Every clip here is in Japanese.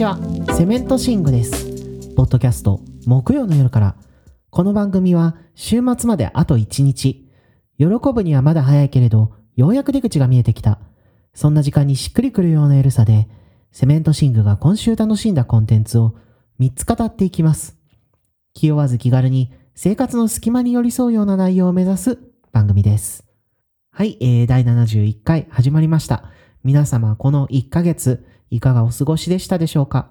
ちは。セメントシングです。ポッドキャスト木曜の夜から。この番組は週末まであと1日。喜ぶにはまだ早いけれどようやく出口が見えてきた。そんな時間にしっくりくるようなゆるさでセメントシングが今週楽しんだコンテンツを3つ語っていきます。気負わず気軽に生活の隙間に寄り添うような内容を目指す番組です。はい、えー、第71回始まりました。皆様この1ヶ月いかがお過ごしでしたでしょうか、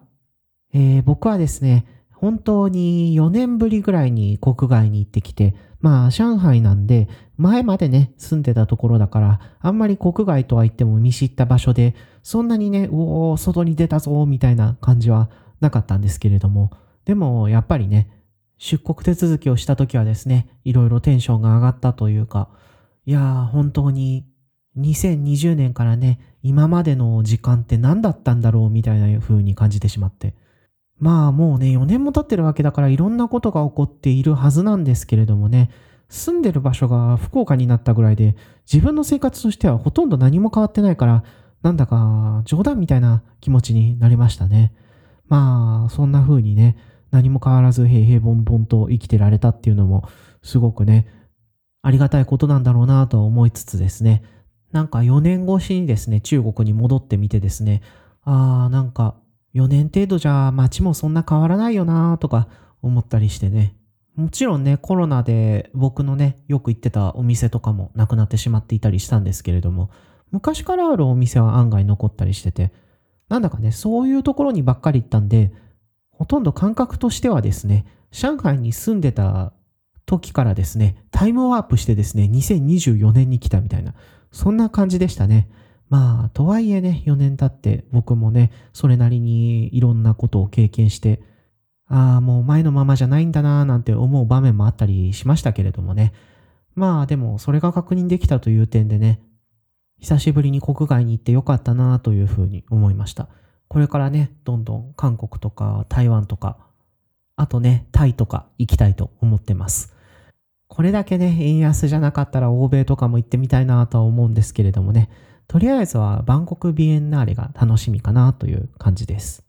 えー、僕はですね、本当に4年ぶりぐらいに国外に行ってきて、まあ上海なんで前までね住んでたところだからあんまり国外とは言っても見知った場所でそんなにね、おお、外に出たぞみたいな感じはなかったんですけれども、でもやっぱりね、出国手続きをした時はですね、いろいろテンションが上がったというか、いやー本当に2020年からね、今までの時間って何だったんだろうみたいな風に感じてしまって。まあもうね、4年も経ってるわけだからいろんなことが起こっているはずなんですけれどもね、住んでる場所が福岡になったぐらいで、自分の生活としてはほとんど何も変わってないから、なんだか冗談みたいな気持ちになりましたね。まあ、そんな風にね、何も変わらず平々凡々と生きてられたっていうのも、すごくね、ありがたいことなんだろうなと思いつつですね、なんか4年越しにですね、中国に戻ってみてですね、ああ、なんか4年程度じゃ街もそんな変わらないよなーとか思ったりしてね。もちろんね、コロナで僕のね、よく行ってたお店とかもなくなってしまっていたりしたんですけれども、昔からあるお店は案外残ったりしてて、なんだかね、そういうところにばっかり行ったんで、ほとんど感覚としてはですね、上海に住んでた時からですね、タイムワープしてですね、2024年に来たみたいな、そんな感じでしたね。まあ、とはいえね、4年経って僕もね、それなりにいろんなことを経験して、ああ、もう前のままじゃないんだなーなんて思う場面もあったりしましたけれどもね。まあでも、それが確認できたという点でね、久しぶりに国外に行ってよかったなというふうに思いました。これからね、どんどん韓国とか台湾とか、あとね、タイとか行きたいと思ってます。これだけね、円安じゃなかったら欧米とかも行ってみたいなとは思うんですけれどもね、とりあえずはバンコクビエンナーレが楽しみかなという感じです。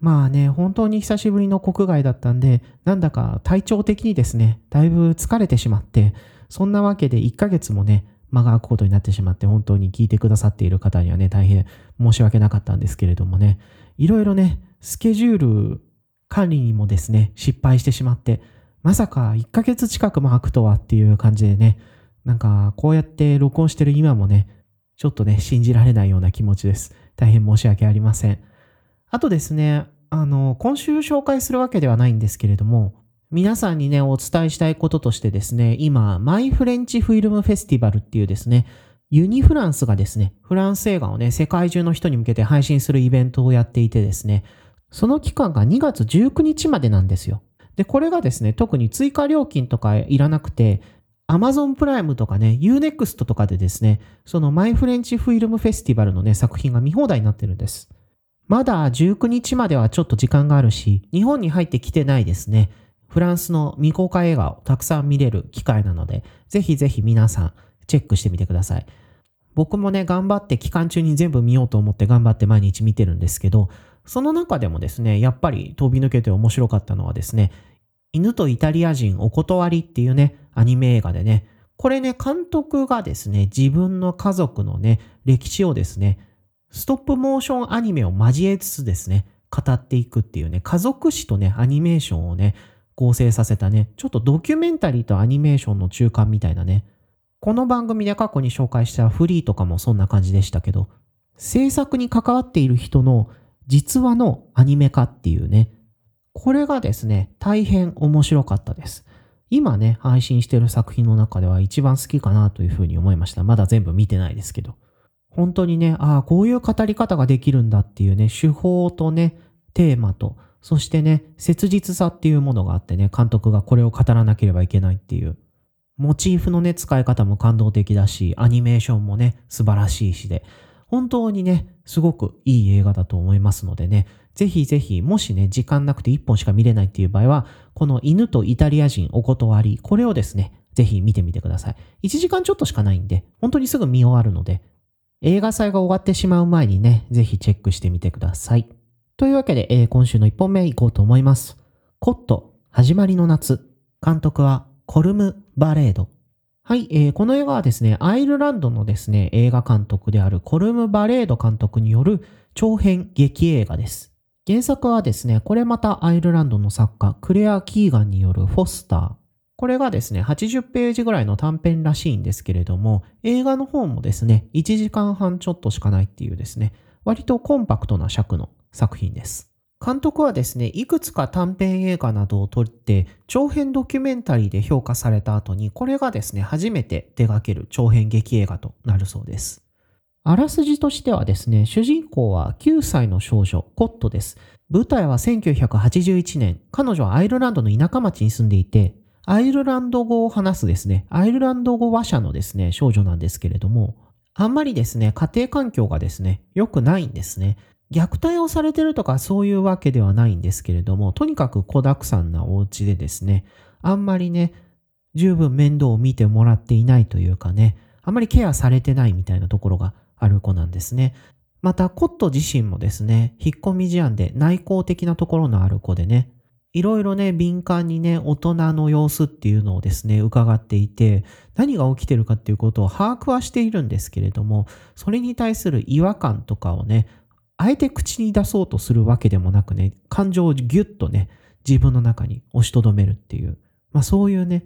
まあね、本当に久しぶりの国外だったんで、なんだか体調的にですね、だいぶ疲れてしまって、そんなわけで1ヶ月もね、間が空くことになってしまって、本当に聞いてくださっている方にはね、大変申し訳なかったんですけれどもね、いろいろね、スケジュール管理にもですね、失敗してしまって、まさか1ヶ月近くも空くとはっていう感じでね、なんかこうやって録音してる今もね、ちょっとね、信じられないような気持ちです。大変申し訳ありません。あとですね、あの、今週紹介するわけではないんですけれども、皆さんにね、お伝えしたいこととしてですね、今、マイフレンチフィルムフェスティバルっていうですね、ユニフランスがですね、フランス映画をね、世界中の人に向けて配信するイベントをやっていてですね、その期間が2月19日までなんですよ。で、これがですね、特に追加料金とかいらなくて、Amazon プライムとかね、Unext とかでですね、そのマイフレンチフィルムフェスティバルのね、作品が見放題になってるんです。まだ19日まではちょっと時間があるし、日本に入ってきてないですね。フランスの未公開映画をたくさん見れる機会なので、ぜひぜひ皆さんチェックしてみてください。僕もね、頑張って期間中に全部見ようと思って頑張って毎日見てるんですけど、その中でもですね、やっぱり飛び抜けて面白かったのはですね、犬とイタリア人お断りっていうね、アニメ映画でね、これね、監督がですね、自分の家族のね、歴史をですね、ストップモーションアニメを交えつつですね、語っていくっていうね、家族史とね、アニメーションをね、合成させたね、ちょっとドキュメンタリーとアニメーションの中間みたいなね、この番組で過去に紹介したフリーとかもそんな感じでしたけど、制作に関わっている人の実話のアニメ化っていうね、これがですね、大変面白かったです。今ね、配信してる作品の中では一番好きかなというふうに思いました。まだ全部見てないですけど。本当にね、ああ、こういう語り方ができるんだっていうね、手法とね、テーマと、そしてね、切実さっていうものがあってね、監督がこれを語らなければいけないっていう。モチーフのね、使い方も感動的だし、アニメーションもね、素晴らしいしで、本当にね、すごくいい映画だと思いますのでね、ぜひぜひ、もしね、時間なくて1本しか見れないっていう場合は、この犬とイタリア人お断り、これをですね、ぜひ見てみてください。1時間ちょっとしかないんで、本当にすぐ見終わるので、映画祭が終わってしまう前にね、ぜひチェックしてみてください。というわけで、えー今週の1本目いこうと思います。コット、始まりの夏。監督はコルム・バレード。はい、えーこの映画はですね、アイルランドのですね、映画監督であるコルム・バレード監督による長編劇映画です。原作はですね、これまたアイルランドの作家、クレア・キーガンによるフォスター。これがですね、80ページぐらいの短編らしいんですけれども、映画の方もですね、1時間半ちょっとしかないっていうですね、割とコンパクトな尺の作品です。監督はですね、いくつか短編映画などを撮って、長編ドキュメンタリーで評価された後に、これがですね、初めて手掛ける長編劇映画となるそうです。あらすじとしてはですね、主人公は9歳の少女、コットです。舞台は1981年、彼女はアイルランドの田舎町に住んでいて、アイルランド語を話すですね、アイルランド語話者のですね、少女なんですけれども、あんまりですね、家庭環境がですね、良くないんですね。虐待をされてるとかそういうわけではないんですけれども、とにかく子沢山なお家でですね、あんまりね、十分面倒を見てもらっていないというかね、あんまりケアされてないみたいなところがある子なんですね。また、コット自身もですね、引っ込み思案で内向的なところのある子でね、いろいろね、敏感にね、大人の様子っていうのをですね、伺っていて、何が起きてるかっていうことを把握はしているんですけれども、それに対する違和感とかをね、あえて口に出そうとするわけでもなくね、感情をギュッとね、自分の中に押しとどめるっていう、まあそういうね、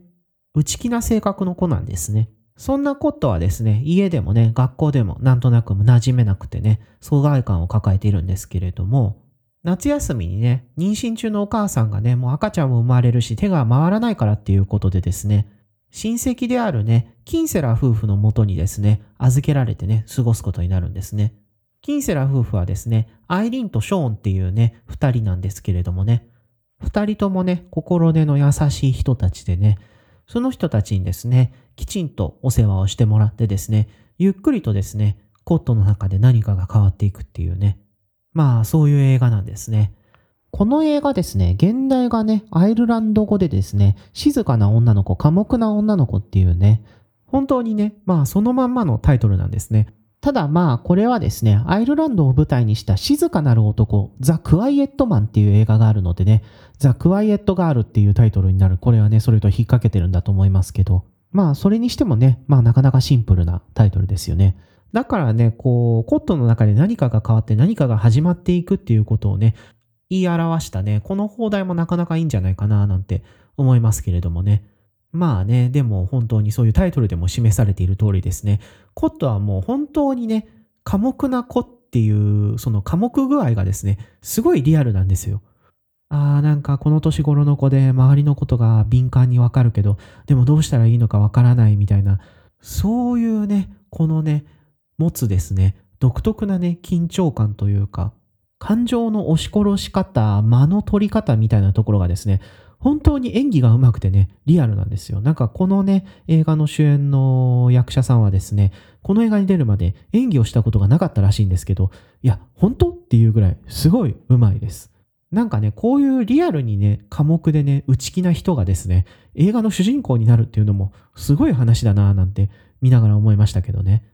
内気な性格の子なんですね。そんなコットはですね、家でもね、学校でもなんとなく馴染めなくてね、疎外感を抱えているんですけれども、夏休みにね、妊娠中のお母さんがね、もう赤ちゃんも生まれるし手が回らないからっていうことでですね、親戚であるね、キンセラ夫婦のもとにですね、預けられてね、過ごすことになるんですね。キンセラ夫婦はですね、アイリンとショーンっていうね、二人なんですけれどもね、二人ともね、心根の優しい人たちでね、その人たちにですね、きちんとお世話をしてもらってですね、ゆっくりとですね、コットの中で何かが変わっていくっていうね、まあそういう映画なんですね。この映画ですね、現代がね、アイルランド語でですね、静かな女の子、寡黙な女の子っていうね、本当にね、まあそのまんまのタイトルなんですね。ただまあこれはですね、アイルランドを舞台にした静かなる男、ザ・クワイエットマンっていう映画があるのでね、ザ・クワイエットガールっていうタイトルになる、これはね、それと引っ掛けてるんだと思いますけど、まあそれにしてもね、まあなかなかシンプルなタイトルですよね。だからね、こう、コットの中で何かが変わって何かが始まっていくっていうことをね、言い表したね、この放題もなかなかいいんじゃないかななんて思いますけれどもね。まあね、でも本当にそういうタイトルでも示されている通りですね。コットはもう本当にね、寡黙な子っていう、その寡黙具合がですね、すごいリアルなんですよ。あーなんかこの年頃の子で周りのことが敏感にわかるけど、でもどうしたらいいのかわからないみたいな、そういうね、このね、持つですね、独特なね、緊張感というか、感情の押し殺し方、間の取り方みたいなところがですね、本当に演技が上手くてね、リアルなんですよ。なんかこのね、映画の主演の役者さんはですね、この映画に出るまで演技をしたことがなかったらしいんですけど、いや、本当っていうぐらい、すごい上手いです。なんかね、こういうリアルにね、寡黙でね、内気な人がですね、映画の主人公になるっていうのも、すごい話だなぁなんて見ながら思いましたけどね。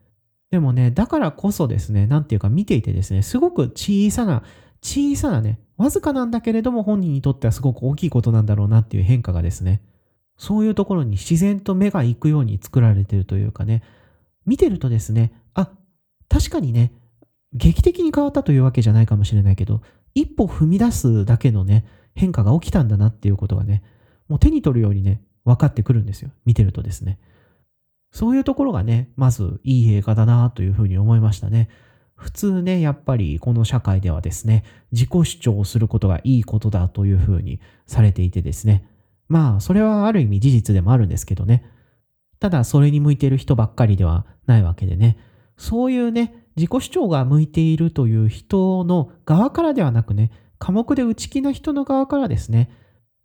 でもね、だからこそですね、なんていうか見ていてですね、すごく小さな、小さなね、わずかなんだけれども本人にとってはすごく大きいことなんだろうなっていう変化がですね、そういうところに自然と目が行くように作られてるというかね、見てるとですね、あ、確かにね、劇的に変わったというわけじゃないかもしれないけど、一歩踏み出すだけのね、変化が起きたんだなっていうことがね、もう手に取るようにね、分かってくるんですよ。見てるとですね。そういうところがね、まずいい映画だなというふうに思いましたね。普通ね、やっぱりこの社会ではですね、自己主張をすることがいいことだというふうにされていてですね。まあ、それはある意味事実でもあるんですけどね。ただ、それに向いている人ばっかりではないわけでね。そういうね、自己主張が向いているという人の側からではなくね、寡黙で内気な人の側からですね、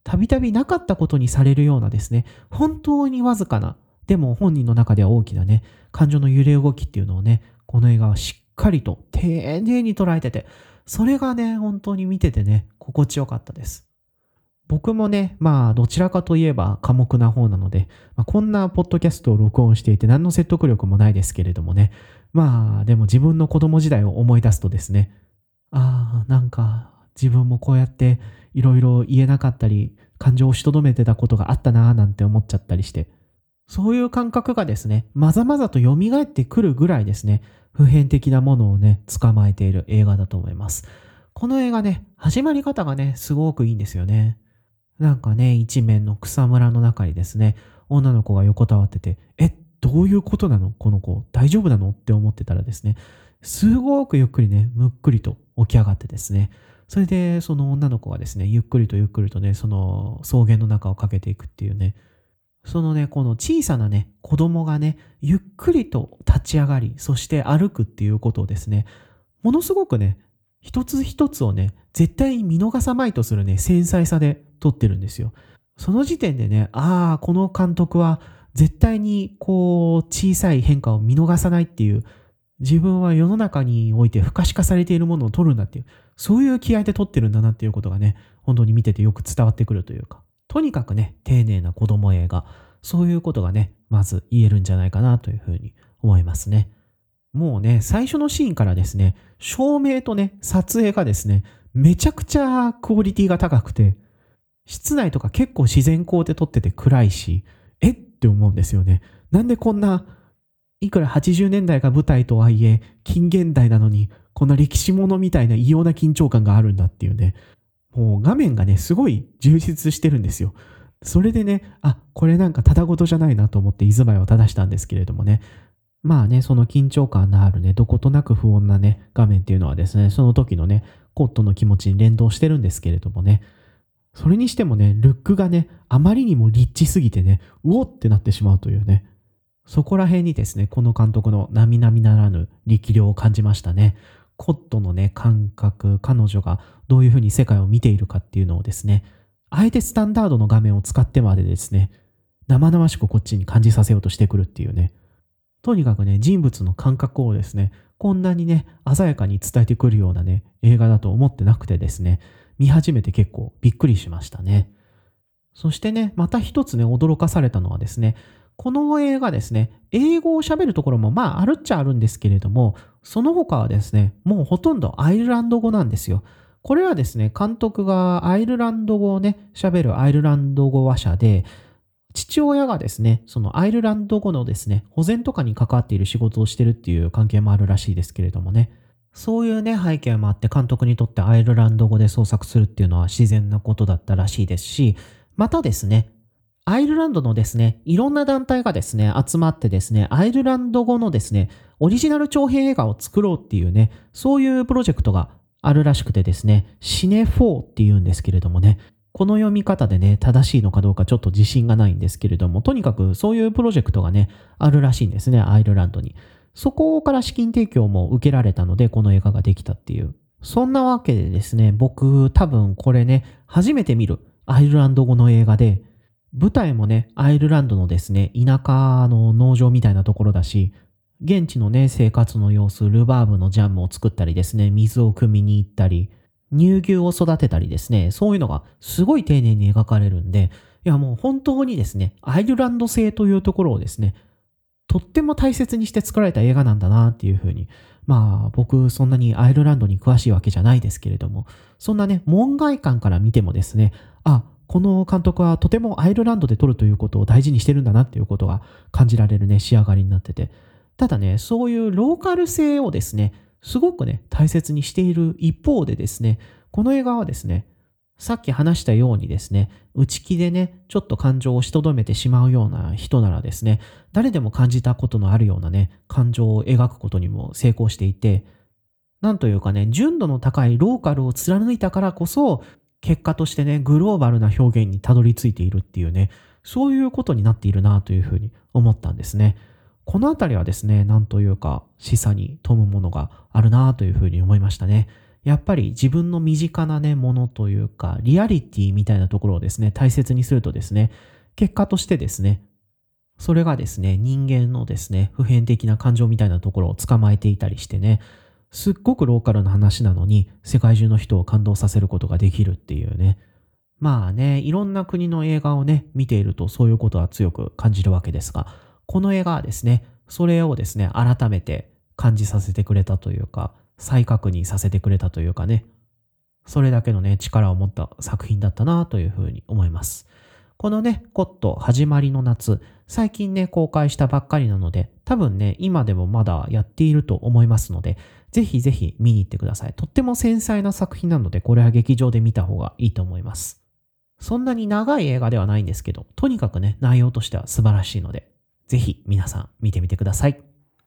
たびたびなかったことにされるようなですね、本当にわずかな、でも本人の中では大きなね、感情の揺れ動きっていうのをね、この映画はしっかりと丁寧に捉えてて、それがね、本当に見ててね、心地よかったです。僕もね、まあ、どちらかといえば寡黙な方なので、まあ、こんなポッドキャストを録音していて何の説得力もないですけれどもね、まあ、でも自分の子供時代を思い出すとですね、ああ、なんか、自分もこうやっていろいろ言えなかったり、感情をしとどめてたことがあったなぁなんて思っちゃったりして、そういう感覚がですね、まざまざと蘇ってくるぐらいですね、普遍的なものをね、捕まえている映画だと思います。この映画ね、始まり方がね、すごくいいんですよね。なんかね、一面の草むらの中にですね、女の子が横たわってて、え、どういうことなの？この子、大丈夫なの？って思ってたらですね、すごくゆっくりね、むっくりと起き上がってですね、それでその女の子がですね、ゆっくりとゆっくりとね、その草原の中をかけていくっていうね、そのね、この小さなね、子供がね、ゆっくりと立ち上がり、そして歩くっていうことをですね、ものすごくね、一つ一つをね、絶対に見逃さまいとするね、繊細さで撮ってるんですよ。その時点でね、ああ、この監督は絶対にこう、小さい変化を見逃さないっていう、自分は世の中において不可視化されているものを撮るんだっていう、そういう気合で撮ってるんだなっていうことがね、本当に見ててよく伝わってくるというか、とにかくね、丁寧な子供映画、そういうことがね、まず言えるんじゃないかなというふうに思いますね。もうね、最初のシーンからですね、照明とね、撮影がですね、めちゃくちゃクオリティが高くて、室内とか結構自然光で撮ってて暗いし、えっ？て思うんですよね。なんでこんな、いくら80年代が舞台とはいえ、近現代なのに、こんな歴史ものみたいな異様な緊張感があるんだっていうね。もう画面がね、すごい充実してるんですよ。それでね、あ、これなんかただごとじゃないなと思って居住まいを正したんですけれどもね。まあね、その緊張感のあるね、どことなく不穏なね、画面っていうのはですね、その時のね、コットの気持ちに連動してるんですけれどもね。それにしてもね、ルックがね、あまりにもリッチすぎてね、うおってなってしまうというね。そこら辺にですね、この監督の並々ならぬ力量を感じましたね。コットのね、感覚、彼女がどういうふうに世界を見ているかっていうのをですね、あえてスタンダードの画面を使ってまでですね、生々しくこっちに感じさせようとしてくるっていうね。とにかくね、人物の感覚をですね、こんなにね、鮮やかに伝えてくるようなね、映画だと思ってなくてですね、見始めて結構びっくりしましたね。そしてね、また一つね、驚かされたのはですね、この映画ですね、英語を喋るところもまああるっちゃあるんですけれども、その他はですね、もうほとんどアイルランド語なんですよ。これはですね、監督がアイルランド語をね、喋るアイルランド語話者で、父親がですね、そのアイルランド語のですね、保全とかに関わっている仕事をしてるっていう関係もあるらしいですけれどもね。そういうね、背景もあって監督にとってアイルランド語で創作するっていうのは自然なことだったらしいですし、またですね、アイルランドのですね、いろんな団体がですね、集まってですね、アイルランド語のですね、オリジナル長編映画を作ろうっていうね、そういうプロジェクトがあるらしくてですね、シネ4っていうんですけれどもね、この読み方でね、正しいのかどうかちょっと自信がないんですけれども、とにかくそういうプロジェクトがね、あるらしいんですね、アイルランドに。そこから資金提供も受けられたので、この映画ができたっていう。そんなわけでですね、僕多分これね、初めて見るアイルランド語の映画で、舞台もね、アイルランドのですね、田舎の農場みたいなところだし、現地のね、生活の様子、ルバーブのジャムを作ったりですね、水を汲みに行ったり、乳牛を育てたりですね、そういうのがすごい丁寧に描かれるんで、いやもう本当にですね、アイルランド製というところをですね、とっても大切にして作られた映画なんだなっていうふうに、まあ僕そんなにアイルランドに詳しいわけじゃないですけれども、そんなね、門外観から見てもですね、あ、この監督はとてもアイルランドで撮るということを大事にしてるんだなっていうことが感じられるね、仕上がりになってて、ただね、そういうローカル性をですね、すごくね、大切にしている一方でですね、この映画はですね、さっき話したようにですね、内気でね、ちょっと感情をしとどめてしまうような人ならですね、誰でも感じたことのあるようなね、感情を描くことにも成功していて、なんというかね、純度の高いローカルを貫いたからこそ、結果としてね、グローバルな表現にたどり着いているっていうね、そういうことになっているなというふうに思ったんですね。このあたりはですね、なんというか、示唆に富むものがあるなというふうに思いましたね。やっぱり自分の身近なね、ものというか、リアリティみたいなところをですね、大切にするとですね、結果としてですね、それがですね、人間のですね、普遍的な感情みたいなところを捕まえていたりしてね、すっごくローカルな話なのに、世界中の人を感動させることができるっていうね。まあね、いろんな国の映画をね、見ているとそういうことは強く感じるわけですが、この映画はですね、それをですね、改めて感じさせてくれたというか、再確認させてくれたというかね、それだけのね、力を持った作品だったなというふうに思います。このね、コット始まりの夏、最近ね、公開したばっかりなので、多分ね、今でもまだやっていると思いますので、ぜひぜひ見に行ってください。とっても繊細な作品なので、これは劇場で見た方がいいと思います。そんなに長い映画ではないんですけど、とにかくね、内容としては素晴らしいので、ぜひ皆さん見てみてください。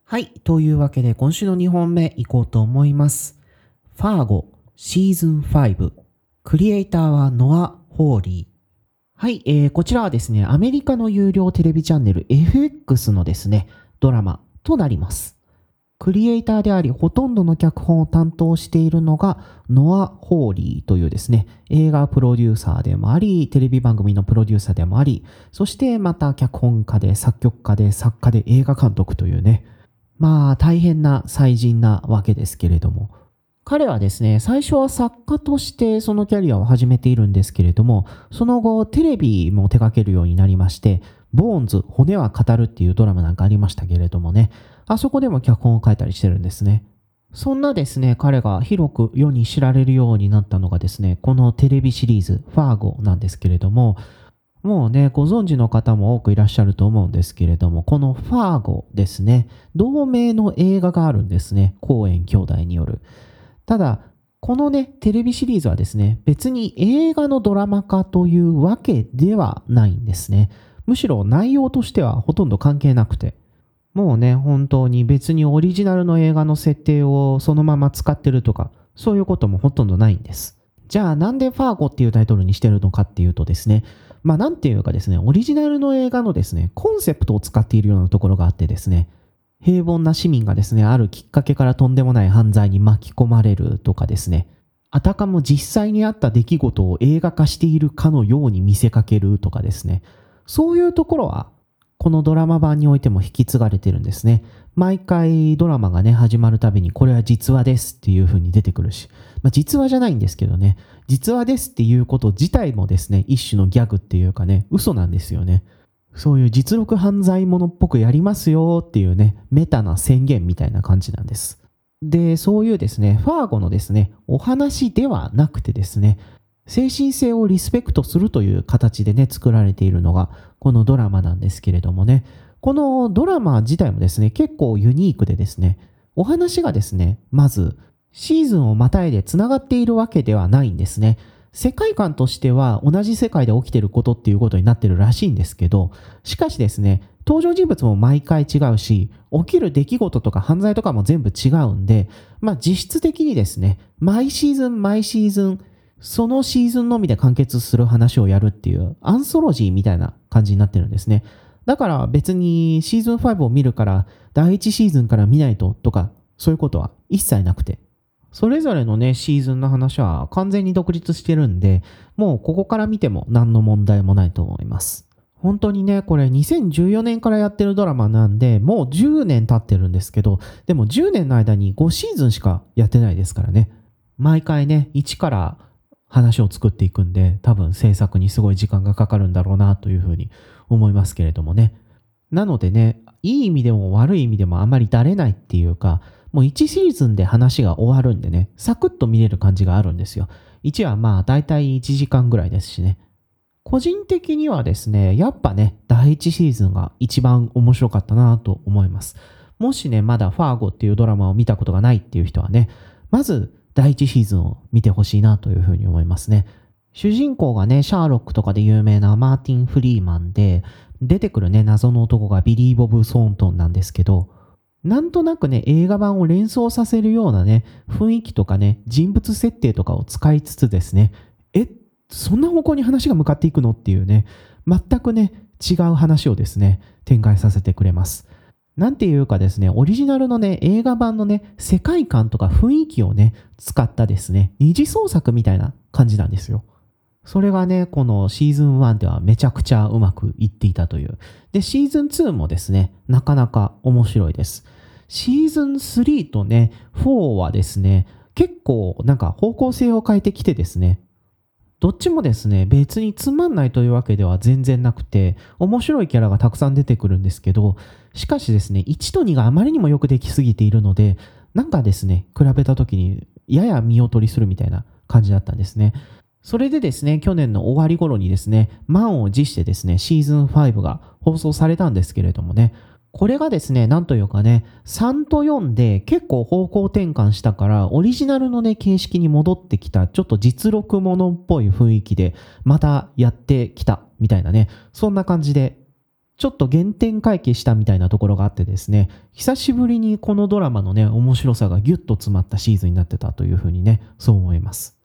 はい。というわけで、今週の2本目行こうと思います。ファーゴシーズン5。クリエイターはノア・ホーリー。はい、えー、こちらはですね、アメリカの有料テレビチャンネル FX のですね、ドラマとなります。クリエイターであり、ほとんどの脚本を担当しているのが、ノア・ホーリーというですね、映画プロデューサーでもあり、テレビ番組のプロデューサーでもあり、そしてまた脚本家で、作曲家で、作家で、映画監督というね、まあ大変な才人なわけですけれども、彼はですね、最初は作家としてそのキャリアを始めているんですけれども、その後テレビも手掛けるようになりまして、ボーンズ、骨は語るっていうドラマなんかありましたけれどもね、あそこでも脚本を書いたりしてるんですね。そんなですね、彼が広く世に知られるようになったのがですね、このテレビシリーズ、ファーゴなんですけれども、もうね、ご存知の方も多くいらっしゃると思うんですけれども、このファーゴですね、同名の映画があるんですね、コーエン兄弟による。ただ、このね、テレビシリーズはですね、別に映画のドラマ化というわけではないんですね。むしろ内容としてはほとんど関係なくて。もうね、本当に別にオリジナルの映画の設定をそのまま使ってるとか、そういうこともほとんどないんです。じゃあなんでファーゴっていうタイトルにしてるのかっていうとですね、まあなんていうかですね、オリジナルの映画のですね、コンセプトを使っているようなところがあってですね、平凡な市民がですね、あるきっかけからとんでもない犯罪に巻き込まれるとかですね、あたかも実際にあった出来事を映画化しているかのように見せかけるとかですね、そういうところは、このドラマ版においても引き継がれてるんですね。毎回ドラマがね、始まるたびに、これは実話ですっていう風に出てくるし、まあ、実話じゃないんですけどね、実話ですっていうこと自体もですね、一種のギャグっていうかね、嘘なんですよね。そういう実力犯罪者っぽくやりますよっていうね、メタな宣言みたいな感じなんです。で、そういうですね、ファーゴのですね、お話ではなくてですね、精神性をリスペクトするという形でね、作られているのが、このドラマなんですけれどもね、このドラマ自体もですね、結構ユニークでですね、お話がですね、まず、シーズンをまたいで繋がっているわけではないんですね。世界観としては同じ世界で起きてることっていうことになってるらしいんですけど、しかしですね、登場人物も毎回違うし、起きる出来事とか犯罪とかも全部違うんで、まあ実質的にですね、毎シーズン毎シーズン、そのシーズンのみで完結する話をやるっていうアンソロジーみたいな感じになってるんですね。だから別にシーズン5を見るから第1シーズンから見ないととかそういうことは一切なくて、それぞれのね、シーズンの話は完全に独立してるんで、もうここから見ても何の問題もないと思います。本当にね、これ2014年からやってるドラマなんで、もう10年経ってるんですけど、でも10年の間に5シーズンしかやってないですからね。毎回ね、1から話を作っていくんで、多分制作にすごい時間がかかるんだろうなというふうに思いますけれどもね。なのでね、いい意味でも悪い意味でもあまりだれないっていうか、もう1シーズンで話が終わるんでね、サクッと見れる感じがあるんですよ。1はまあ大体1時間ぐらいですしね。個人的にはですね、やっぱね、第1シーズンが一番面白かったなと思います。もしね、まだファーゴっていうドラマを見たことがないっていう人はね、まず第1シーズンを見てほしいなというふうに思いますね。主人公がね、シャーロックとかで有名なマーティン・フリーマンで、出てくるね、謎の男がビリー・ボブ・ソーントンなんですけど、なんとなくね、映画版を連想させるようなね、雰囲気とかね、人物設定とかを使いつつですね、え、そんな方向に話が向かっていくのっていうね、全くね、違う話をですね、展開させてくれます。なんていうかですね、オリジナルのね、映画版のね、世界観とか雰囲気をね、使ったですね、二次創作みたいな感じなんですよ。それがね、このシーズン1ではめちゃくちゃうまくいっていたという。で、シーズン2もですね、なかなか面白いです。シーズン3とね、4はですね、結構なんか方向性を変えてきてですね、どっちもですね、別につまんないというわけでは全然なくて、面白いキャラがたくさん出てくるんですけど、しかしですね、1と2があまりにもよくできすぎているので、なんかですね、比べた時にやや見劣りするみたいな感じだったんですね。それでですね、去年の終わり頃にですね、満を持してですね、シーズン5が放送されたんですけれどもね、これがですね、なんというかね、3と4で結構方向転換したから、オリジナルのね、形式に戻ってきた、ちょっと実録ものっぽい雰囲気で、またやってきた、みたいなね、そんな感じで、ちょっと原点回帰したみたいなところがあってですね、久しぶりにこのドラマのね、面白さがギュッと詰まったシーズンになってたというふうにね、そう思います。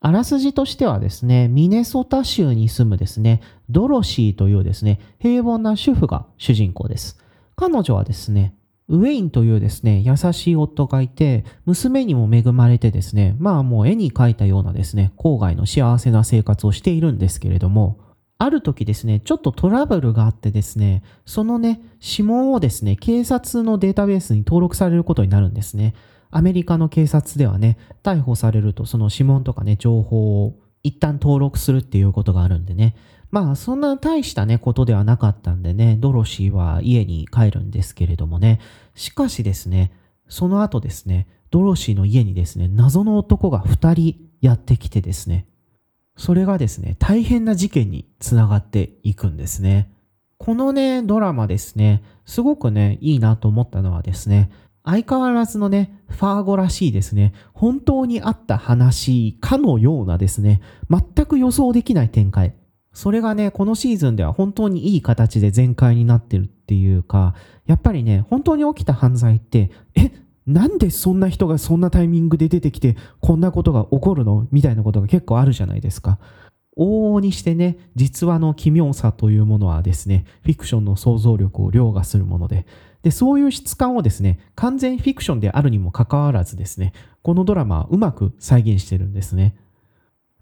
あらすじとしてはですね、ミネソタ州に住むですね、ドロシーというですね、平凡な主婦が主人公です。彼女はですね、ウェインというですね、優しい夫がいて、娘にも恵まれてですね、まあもう絵に描いたようなですね、郊外の幸せな生活をしているんですけれども、ある時ですね、ちょっとトラブルがあってですね、そのね、指紋をですね、警察のデータベースに登録されることになるんですね。アメリカの警察ではね、逮捕されるとその指紋とかね、情報を一旦登録するっていうことがあるんでね、まあそんな大したねことではなかったんでね、ドロシーは家に帰るんですけれどもね、しかしですね、その後ですね、ドロシーの家にですね、謎の男が2人やってきてですね、それがですね、大変な事件につながっていくんですね。このね、ドラマですね、すごくね、いいなと思ったのはですね、相変わらずのね、ファーゴらしいですね、本当にあった話かのようなですね、全く予想できない展開。それがね、このシーズンでは本当にいい形で全開になってるっていうか、やっぱりね、本当に起きた犯罪って、え、なんでそんな人がそんなタイミングで出てきて、こんなことが起こるの？みたいなことが結構あるじゃないですか。往々にしてね、実話の奇妙さというものはですね、フィクションの想像力を凌駕するもので、で、そういう質感をですね、完全フィクションであるにもかかわらずですね、このドラマはうまく再現してるんですね。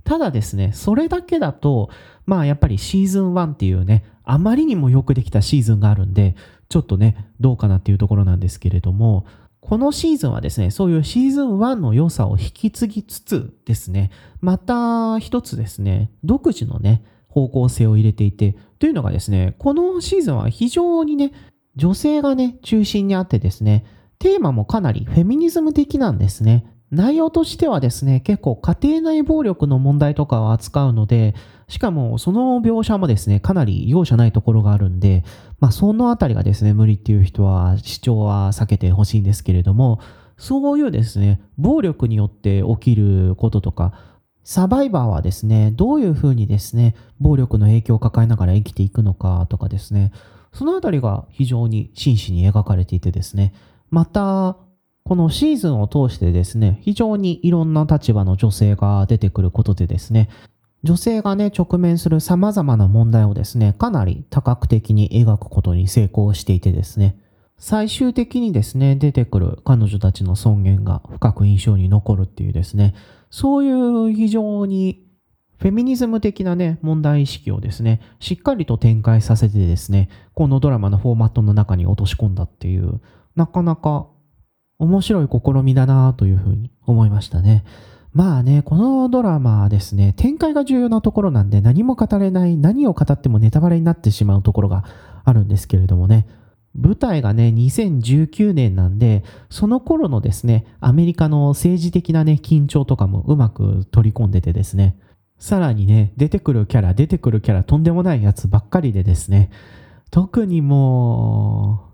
ただですね、それだけだと、まあやっぱりシーズン1っていうね、あまりにもよくできたシーズンがあるんで、ちょっとね、どうかなっていうところなんですけれども、このシーズンはですね、そういうシーズン1の良さを引き継ぎつつですね、また一つですね、独自のね、方向性を入れていて、というのがですね、このシーズンは非常にね、女性がね、中心にあってですね、テーマもかなりフェミニズム的なんですね。内容としてはですね、結構家庭内暴力の問題とかを扱うので、しかもその描写もですね、かなり容赦ないところがあるんで、まあそのあたりがですね、無理っていう人は視聴は避けてほしいんですけれども、そういうですね、暴力によって起きることとか、サバイバーはですね、どういうふうにですね、暴力の影響を抱えながら生きていくのかとかですね、そのあたりが非常に真摯に描かれていてですね、また、このシーズンを通してですね、非常にいろんな立場の女性が出てくることでですね、女性がね、直面する様々な問題をですね、かなり多角的に描くことに成功していてですね、最終的にですね、出てくる彼女たちの尊厳が深く印象に残るっていうですね、そういう非常にフェミニズム的なね、問題意識をですね、しっかりと展開させてですね、このドラマのフォーマットの中に落とし込んだっていう、なかなか面白い試みだなというふうに思いましたね。まあね、このドラマですね、展開が重要なところなんで何も語れない、何を語ってもネタバレになってしまうところがあるんですけれどもね、舞台がね、2019年なんで、その頃のですね、アメリカの政治的なね、緊張とかもうまく取り込んでてですね、さらにね、出てくるキャラ、出てくるキャラ、とんでもないやつばっかりでですね、特にもう、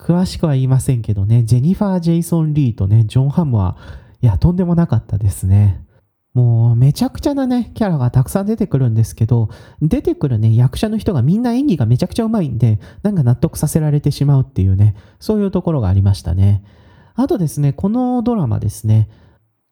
詳しくは言いませんけどね、ジェニファー・ジェイソン・リーとね、ジョン・ハムは、いや、とんでもなかったですね。もう、めちゃくちゃなね、キャラがたくさん出てくるんですけど、出てくるね、役者の人がみんな演技がめちゃくちゃうまいんで、なんか納得させられてしまうっていうね、そういうところがありましたね。あとですね、このドラマですね、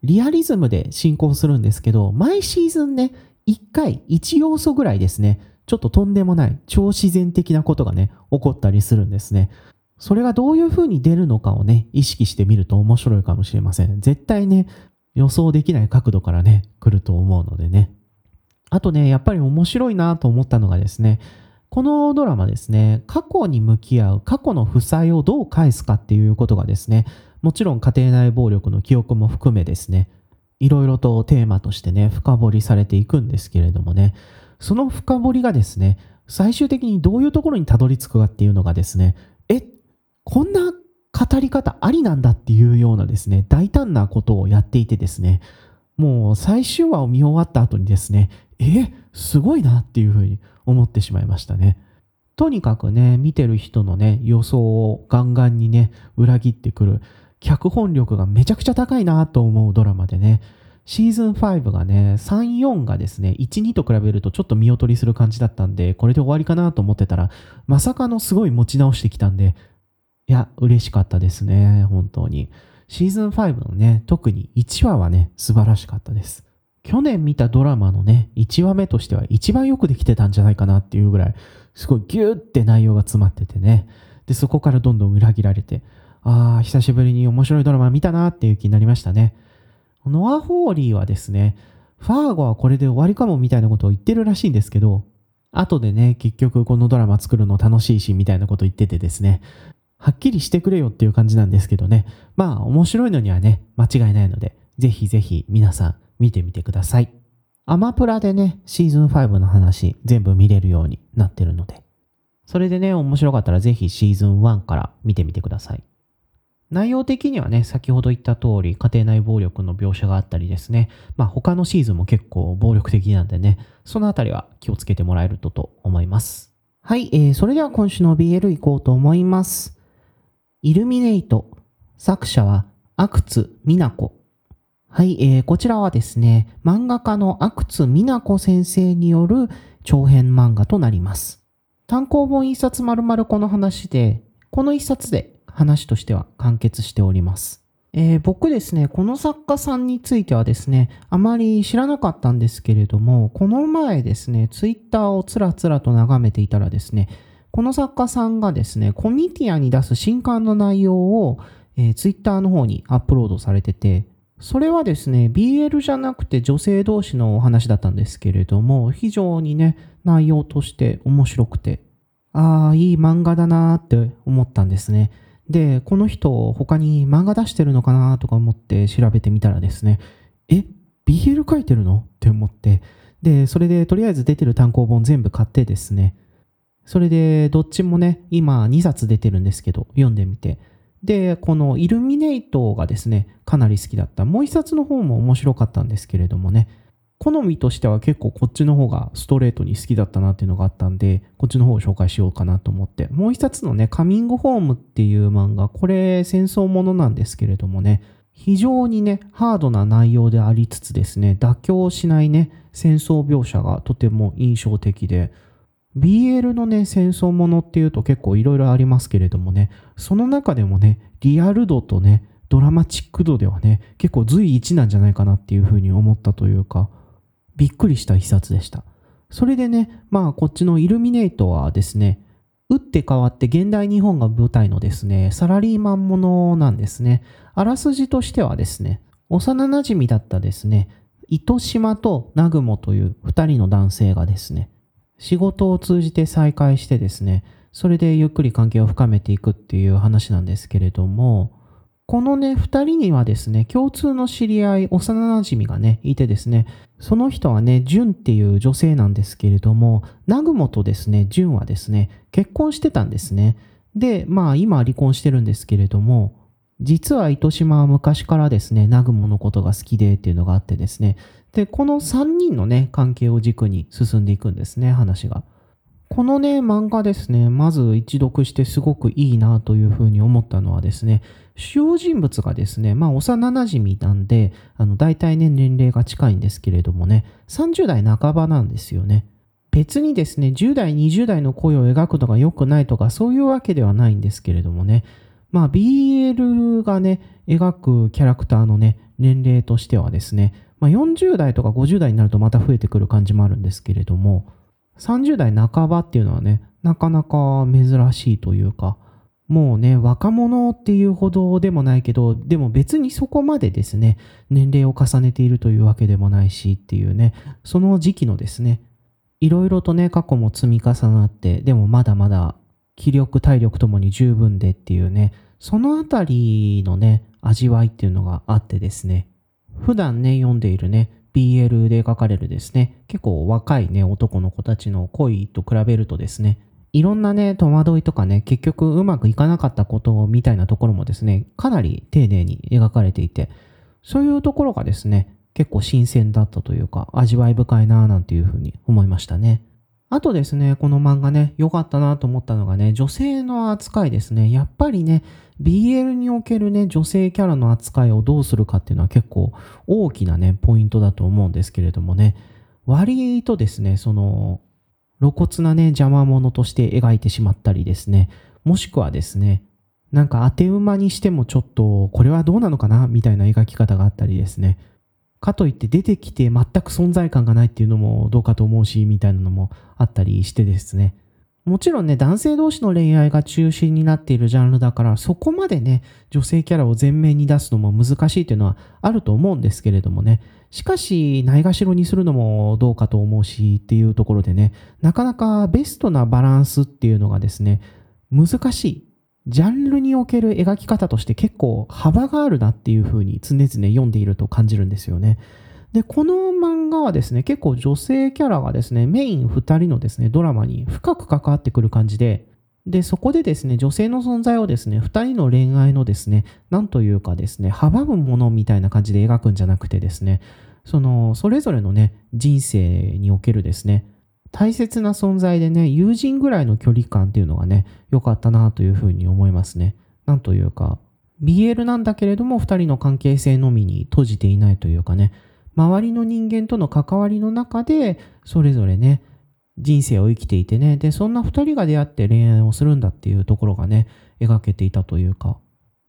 リアリズムで進行するんですけど、毎シーズンね、1回1要素ぐらいですね、ちょっととんでもない超自然的なことがね、起こったりするんですね。それがどういう風に出るのかをね、意識してみると面白いかもしれません。絶対ね、予想できない角度からね、来ると思うのでね。あとね、やっぱり面白いなと思ったのがですね、このドラマですね、過去に向き合う、過去の負債をどう返すかっていうことがですね、もちろん家庭内暴力の記憶も含めですね、いろいろとテーマとしてね、深掘りされていくんですけれどもね、その深掘りがですね、最終的にどういうところにたどり着くかっていうのがですね、こんな語り方ありなんだっていうようなですね、大胆なことをやっていてですね、もう最終話を見終わった後にですね、え、すごいなっていうふうに思ってしまいましたね。とにかくね、見てる人のね、予想をガンガンにね、裏切ってくる、脚本力がめちゃくちゃ高いなと思うドラマでね、シーズン5がね、3、4がですね、1、2と比べるとちょっと見劣りする感じだったんで、これで終わりかなと思ってたら、まさかのすごい持ち直してきたんで、いや、嬉しかったですね、本当に。シーズン5のね、特に1話はね、素晴らしかったです。去年見たドラマのね、1話目としては一番よくできてたんじゃないかなっていうぐらい、すごいギューって内容が詰まっててね。で、そこからどんどん裏切られて、ああ、久しぶりに面白いドラマ見たなっていう気になりましたね。ノア・ホーリーはですね、ファーゴはこれで終わりかもみたいなことを言ってるらしいんですけど、後でね、結局このドラマ作るの楽しいしみたいなこと言っててですね、はっきりしてくれよっていう感じなんですけどね。まあ、面白いのにはね、間違いないので、ぜひぜひ皆さん見てみてください。アマプラでね、シーズン5の話全部見れるようになってるので、それでね、面白かったらぜひシーズン1から見てみてください。内容的にはね、先ほど言った通り、家庭内暴力の描写があったりですね、まあ他のシーズンも結構暴力的なんでね、そのあたりは気をつけてもらえるとと思います。はい、えー、それでは今週の BL 行こうと思います。イルミネイト。作者は、阿久津美奈子。はい、えー、こちらはですね、漫画家の阿久津美奈子先生による長編漫画となります。単行本一冊丸々この話で、この一冊で話としては完結しております。えー、僕ですね、この作家さんについてはですね、あまり知らなかったんですけれども、この前ですね、ツイッターをつらつらと眺めていたらですね、この作家さんがですね、コミティアに出す新刊の内容を、えー、ツイッターの方にアップロードされてて、それはですね、BL じゃなくて女性同士のお話だったんですけれども、非常にね、内容として面白くて、ああ、いい漫画だなーって思ったんですね。で、この人、他に漫画出してるのかなとか思って調べてみたらですね、え、BL 書いてるの？って思って、で、それでとりあえず出てる単行本全部買ってですね、それで、どっちもね、今2冊出てるんですけど、読んでみて。で、このイルミネイトがですね、かなり好きだった。もう一冊の方も面白かったんですけれどもね、好みとしては結構こっちの方がストレートに好きだったなっていうのがあったんで、こっちの方を紹介しようかなと思って。もう一冊のね、カミングホームっていう漫画、これ戦争ものなんですけれどもね、非常にね、ハードな内容でありつつですね、妥協しないね、戦争描写がとても印象的で、BL のね、戦争ものっていうと結構いろいろありますけれどもね、その中でもね、リアル度とね、ドラマチック度ではね、結構随一なんじゃないかなっていうふうに思ったというか、びっくりした一冊でした。それでね、まあこっちのイルミネートはですね、打って変わって現代日本が舞台のですね、サラリーマンものなんですね。あらすじとしてはですね、幼馴染だったですね、糸島と南雲という二人の男性がですね、仕事を通じて再会してですね、それでゆっくり関係を深めていくっていう話なんですけれども、このね、二人にはですね、共通の知り合い、幼馴染がね、いてですね、その人はね、純っていう女性なんですけれども、南雲とですね、純はですね、結婚してたんですね。で、まあ今離婚してるんですけれども、実は糸島は昔からですね、南雲のことが好きでっていうのがあってですね、で、この3人のね、関係を軸に進んでいくんですね、話が。このね、漫画ですね、まず一読してすごくいいなというふうに思ったのはですね、主要人物がですね、まあ幼馴染なんで、あの、大体ね、年齢が近いんですけれどもね、30代半ばなんですよね。別にですね、10代、20代の声を描くのが良くないとか、そういうわけではないんですけれどもね、まあ BL がね、描くキャラクターのね、年齢としてはですね、まあ、40代とか50代になるとまた増えてくる感じもあるんですけれども、30代半ばっていうのはね、なかなか珍しいというか、もうね、若者っていうほどでもないけど、でも別にそこまでですね、年齢を重ねているというわけでもないしっていうね、その時期のですね、いろいろとね、過去も積み重なって、でもまだまだ気力、体力ともに十分でっていうね、そのあたりのね、味わいっていうのがあってですね、普段ね、読んでいるね、BL で描かれるですね、結構若いね、男の子たちの恋と比べるとですね、いろんなね、戸惑いとかね、結局うまくいかなかったことみたいなところもですね、かなり丁寧に描かれていて、そういうところがですね、結構新鮮だったというか、味わい深いなぁなんていうふうに思いましたね。あとですね、この漫画ね、良かったなと思ったのがね、女性の扱いですね。やっぱりね、BL におけるね、女性キャラの扱いをどうするかっていうのは結構大きなね、ポイントだと思うんですけれどもね、割とですね、その、露骨なね、邪魔者として描いてしまったりですね、もしくはですね、なんか当て馬にしてもちょっと、これはどうなのかなみたいな描き方があったりですね。かといって出てきて全く存在感がないっていうのもどうかと思うし、みたいなのもあったりしてですね。もちろんね、男性同士の恋愛が中心になっているジャンルだから、そこまでね、女性キャラを前面に出すのも難しいというのはあると思うんですけれどもね。しかし、ないがしろにするのもどうかと思うしっていうところでね、なかなかベストなバランスっていうのがですね、難しい。ジャンルにおける描き方として結構幅があるなっていうふうに常々読んでいると感じるんですよね。で、この漫画はですね、結構女性キャラがですね、メイン2人のですね、ドラマに深く関わってくる感じで、で、そこでですね、女性の存在をですね、2人の恋愛のですね、なんというかですね、阻むものみたいな感じで描くんじゃなくてですね、その、それぞれのね、人生におけるですね、大切な存在でね、友人ぐらいの距離感っていうのがね、良かったなというふうに思いますね。なんというか、BL なんだけれども、2人の関係性のみに閉じていないというかね、周りの人間との関わりの中で、それぞれね、人生を生きていてね、で、そんな二人が出会って恋愛をするんだっていうところがね、描けていたというか、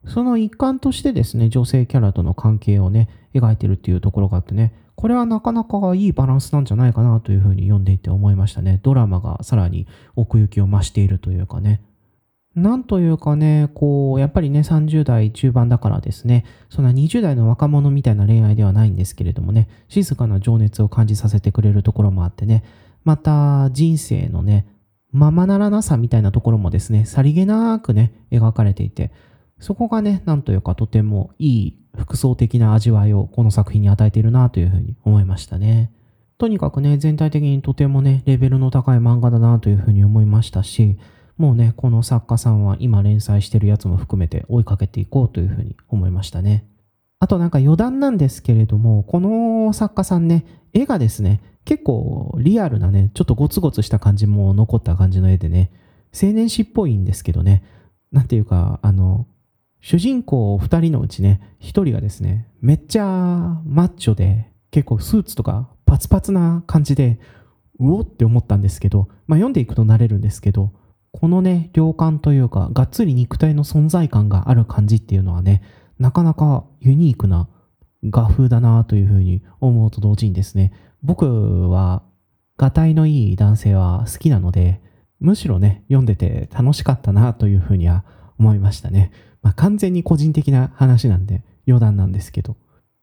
その一環としてですね、女性キャラとの関係をね、描いてるっていうところがあってね、これはなかなかいいバランスなんじゃないかなというふうに読んでいて思いましたね。ドラマがさらに奥行きを増しているというかね。なんというかね、こう、やっぱりね、30代中盤だからですね、そんな20代の若者みたいな恋愛ではないんですけれどもね、静かな情熱を感じさせてくれるところもあってね、また人生のね、ままならなさみたいなところもですね、さりげなくね、描かれていて、そこがね、なんというかとてもいい複層的な味わいをこの作品に与えているなというふうに思いましたね。とにかくね、全体的にとてもね、レベルの高い漫画だなというふうに思いましたし、もうね、この作家さんは今連載してるやつも含めて追いかけていこうというふうに思いましたね。あとなんか余談なんですけれども、この作家さんね、絵がですね、結構リアルなね、ちょっとゴツゴツした感じも残った感じの絵でね、青年誌っぽいんですけどね、なんていうか、あの、主人公2人のうちね、1人がですね、めっちゃマッチョで、結構スーツとかパツパツな感じで、うおって思ったんですけど、まあ読んでいくと慣れるんですけど、このね、量感というか、がっつり肉体の存在感がある感じっていうのはね、なかなかユニークな画風だなというふうに思うと同時にですね、僕は、がたいのいい男性は好きなので、むしろね、読んでて楽しかったなというふうには思いましたね。まあ、完全に個人的な話なんで余談なんですけど。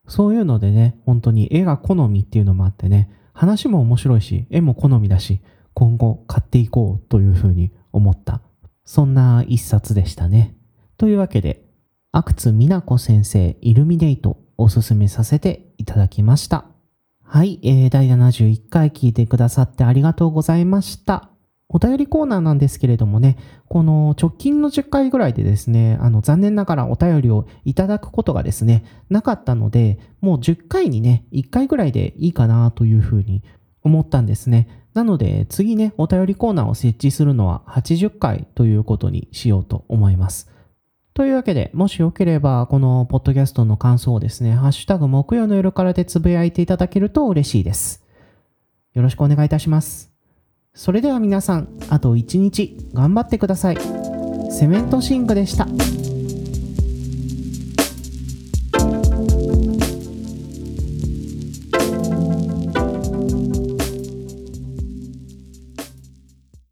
そういうのでね、本当に絵が好みっていうのもあってね、話も面白いし、絵も好みだし、今後買っていこうというふうに思った。そんな一冊でしたね。というわけで、阿久津美奈子先生イルミネイトおすすめさせていただきました。はい、えー、第71回聞いてくださってありがとうございました。お便りコーナーなんですけれどもね、この直近の10回ぐらいでですね、あの残念ながらお便りをいただくことがですね、なかったので、もう10回にね、1回ぐらいでいいかなというふうに思ったんですね。なので次ね、お便りコーナーを設置するのは80回ということにしようと思います。というわけで、もしよければ、このポッドキャストの感想をですね、ハッシュタグ木曜の夜からでつぶやいていただけると嬉しいです。よろしくお願いいたします。それでは皆さん、あと1日頑張ってください。セメントシンクでした。